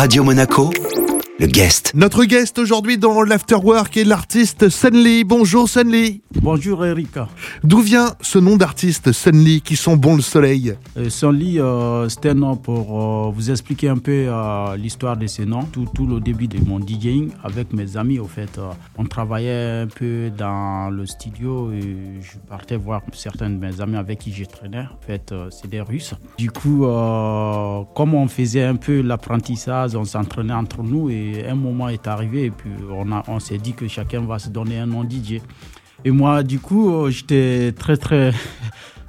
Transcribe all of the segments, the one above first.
Radio Monaco, le guest. Notre guest aujourd'hui dans l'Afterwork est l'artiste Sunly. Bonjour Sunly. Bonjour Erika. D'où vient ce nom d'artiste Sunly qui sent bon le soleil? Euh, Sunly, euh, c'était un nom pour euh, vous expliquer un peu euh, l'histoire de ce nom. Tout, tout le début de mon DJing avec mes amis, au fait. euh, on travaillait un peu dans le studio et je partais voir certains de mes amis avec qui je traînais. En fait, euh, c'est des Russes. Du coup, euh, comme on faisait un peu l'apprentissage, on s'entraînait entre nous et un moment est arrivé et puis on, on s'est dit que chacun va se donner un nom DJ. Et moi, du coup, euh, j'étais très, très.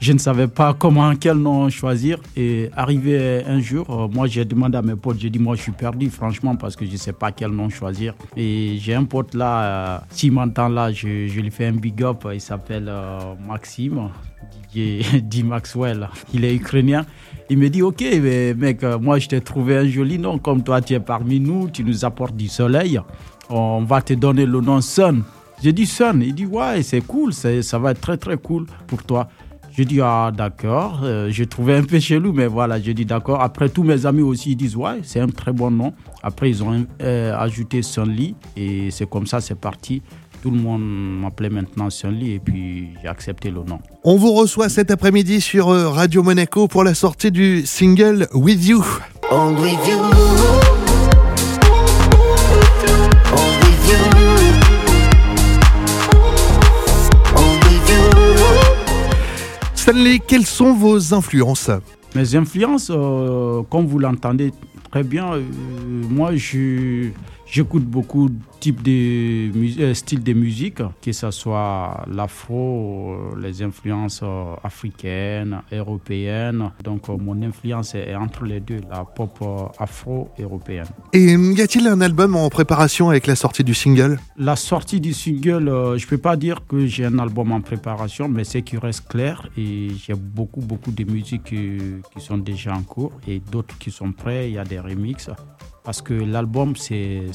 Je ne savais pas comment, quel nom choisir. Et arrivé un jour, euh, moi, j'ai demandé à mes potes, j'ai dit, moi, je suis perdu, franchement, parce que je ne sais pas quel nom choisir. Et j'ai un pote là, euh, s'il m'entend là, je, je lui fais un big up. Il s'appelle euh, Maxime, DJ D. Maxwell. Il est ukrainien. Il me dit, OK, mec, euh, moi, je t'ai trouvé un joli nom. Comme toi, tu es parmi nous, tu nous apportes du soleil. On va te donner le nom Sun. J'ai dit Sun. Il dit, ouais, c'est cool, ça va être très, très cool pour toi. J'ai dit, ah, d'accord. Euh, j'ai trouvé un peu chelou, mais voilà, j'ai dit, d'accord. Après, tous mes amis aussi, ils disent, ouais, c'est un très bon nom. Après, ils ont euh, ajouté Sunly et c'est comme ça, c'est parti. Tout le monde m'appelait maintenant Sunly et puis j'ai accepté le nom. On vous reçoit cet après-midi sur euh, Radio Monaco pour la sortie du single With You. On with you. On with you. On with you. Stanley, quelles sont vos influences? Mes influences, euh, comme vous l'entendez très bien, euh, moi je j'écoute beaucoup de types de euh, styles de musique, que ce soit l'afro, euh, les influences euh, africaines, européennes. Donc mon influence est entre les deux, la pop afro-européenne. Et hum, y a-t-il un album en préparation avec la sortie du single? La sortie du single, je ne peux pas dire que j'ai un album en préparation, mais c'est qui reste clair et j'ai beaucoup, beaucoup de musiques euh, qui sont déjà en cours et d'autres qui sont prêts. Il y a des remixes. Parce que l'album, c'est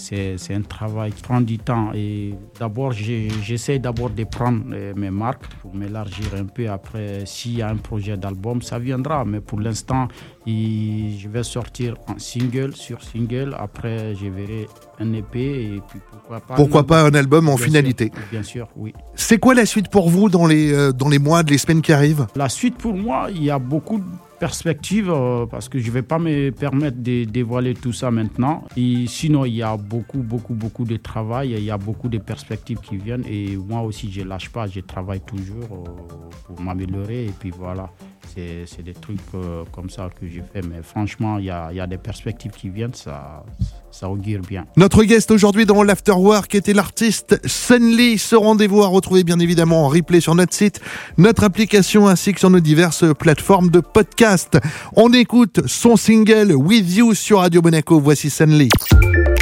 un travail qui prend du temps. Et d'abord, j'essaie d'abord de prendre euh, mes marques pour m'élargir un peu. Après, s'il y a un projet d'album, ça viendra. Mais pour l'instant, je vais sortir en single sur single. Après, je verrai un EP et puis pourquoi pas. Pourquoi un pas un album en Bien sûr, finalité Bien sûr, oui. C'est quoi la suite pour vous dans les, euh, dans les mois, les semaines qui arrivent? La suite pour moi, il y a beaucoup de perspectives euh, parce que je ne vais pas me permettre de dévoiler tout ça maintenant. Et sinon, il y a beaucoup, beaucoup, beaucoup de travail. Il y a beaucoup de perspectives qui viennent. Et moi aussi, je ne lâche pas. Je travaille toujours euh, pour m'améliorer. Et puis voilà, c'est des trucs euh, comme ça que je fais. Mais franchement, il y a, il y a des perspectives qui viennent. Ça, ça augure bien. Notre guest aujourd'hui dans l'Afterwork était l'artiste Sunly. Ce rendez-vous à retrouver bien évidemment en replay sur notre site, notre application ainsi que sur nos diverses plateformes de podcast. On écoute son single With You sur Radio Monaco. Voici Sunly.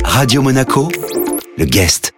Radio Monaco, le guest.